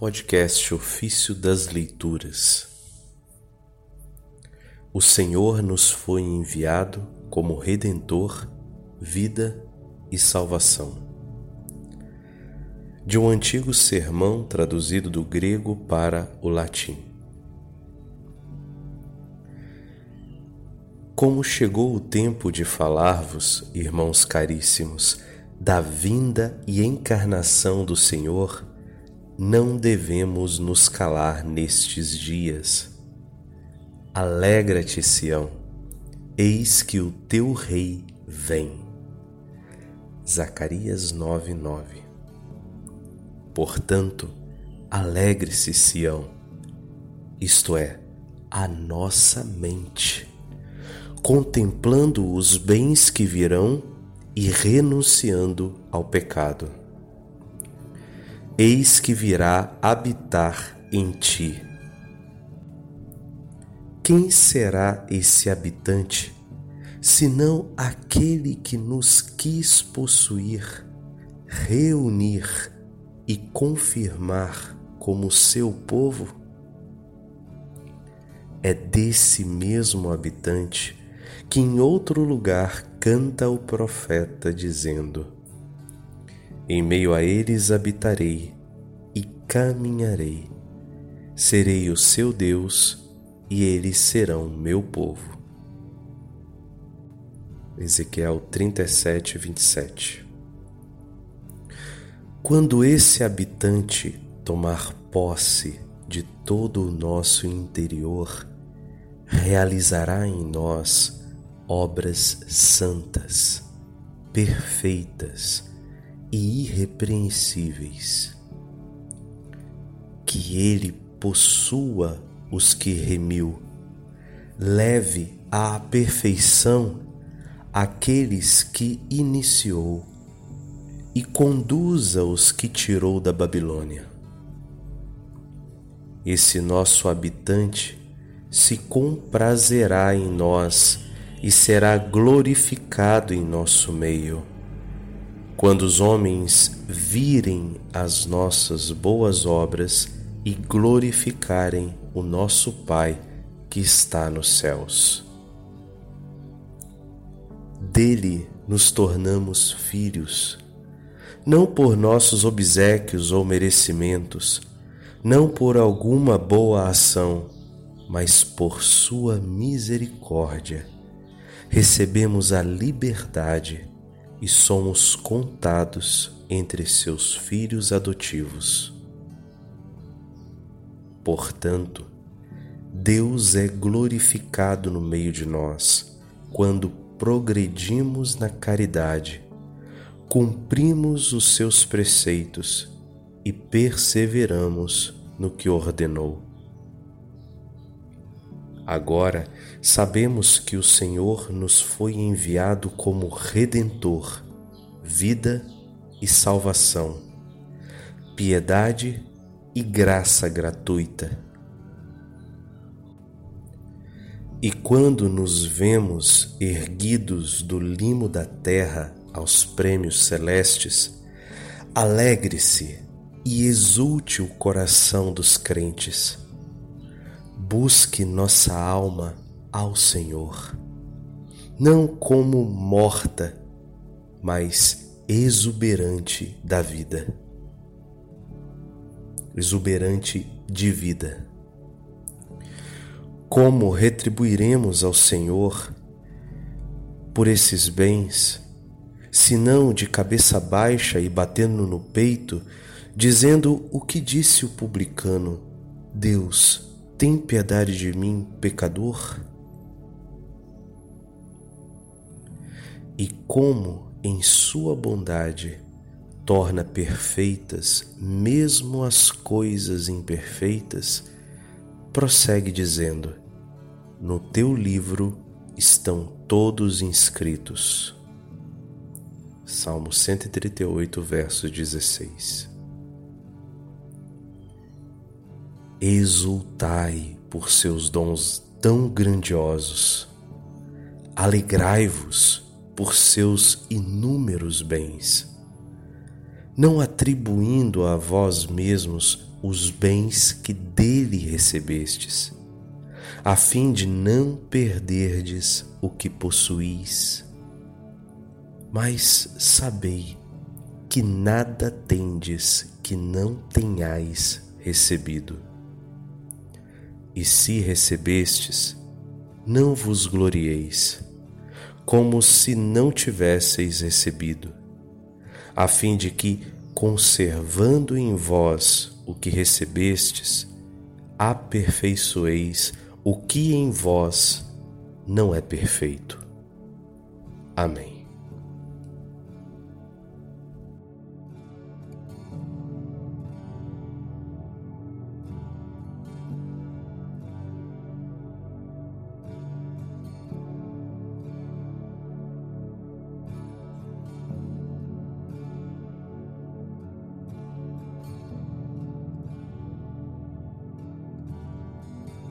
Podcast Ofício das Leituras. O Senhor nos foi enviado como Redentor, vida e salvação. De um antigo sermão traduzido do grego para o latim. Como chegou o tempo de falar-vos, irmãos caríssimos, da vinda e encarnação do Senhor, não devemos nos calar nestes dias. Alegra-te, Sião, eis que o teu rei vem. Zacarias 9:9. Portanto, alegre-se, Sião, isto é, a nossa mente, contemplando os bens que virão e renunciando ao pecado eis que virá habitar em ti. Quem será esse habitante, senão aquele que nos quis possuir, reunir e confirmar como seu povo? É desse mesmo habitante que em outro lugar canta o profeta, dizendo: em meio a eles habitarei caminharei. Serei o seu Deus e eles serão meu povo. Ezequiel 37, 27 Quando esse habitante tomar posse de todo o nosso interior, realizará em nós obras santas, perfeitas, e irrepreensíveis. Que Ele possua os que remiu, leve à perfeição aqueles que iniciou e conduza os que tirou da Babilônia. Esse nosso habitante se comprazerá em nós e será glorificado em nosso meio quando os homens virem as nossas boas obras e glorificarem o nosso Pai que está nos céus. Dele nos tornamos filhos, não por nossos obsequios ou merecimentos, não por alguma boa ação, mas por Sua misericórdia. Recebemos a liberdade e somos contados entre seus filhos adotivos. Portanto, Deus é glorificado no meio de nós quando progredimos na caridade, cumprimos os seus preceitos e perseveramos no que ordenou. Agora sabemos que o Senhor nos foi enviado como redentor, vida e salvação, piedade e graça gratuita. E quando nos vemos erguidos do limo da terra aos prêmios celestes, alegre-se e exulte o coração dos crentes busque nossa alma ao Senhor, não como morta, mas exuberante da vida, exuberante de vida. Como retribuiremos ao Senhor por esses bens, se não de cabeça baixa e batendo no peito, dizendo o que disse o publicano: Deus, tem piedade de mim, pecador? E como, em Sua bondade, torna perfeitas mesmo as coisas imperfeitas, prossegue dizendo: No teu livro estão todos inscritos. Salmo 138, verso 16. exultai por seus dons tão grandiosos, alegrai-vos por seus inúmeros bens, não atribuindo a vós mesmos os bens que dele recebestes, a fim de não perderdes o que possuís. Mas sabei que nada tendes que não tenhais recebido. E se recebestes, não vos glorieis, como se não tivesseis recebido, a fim de que, conservando em vós o que recebestes, aperfeiçoeis o que em vós não é perfeito. Amém.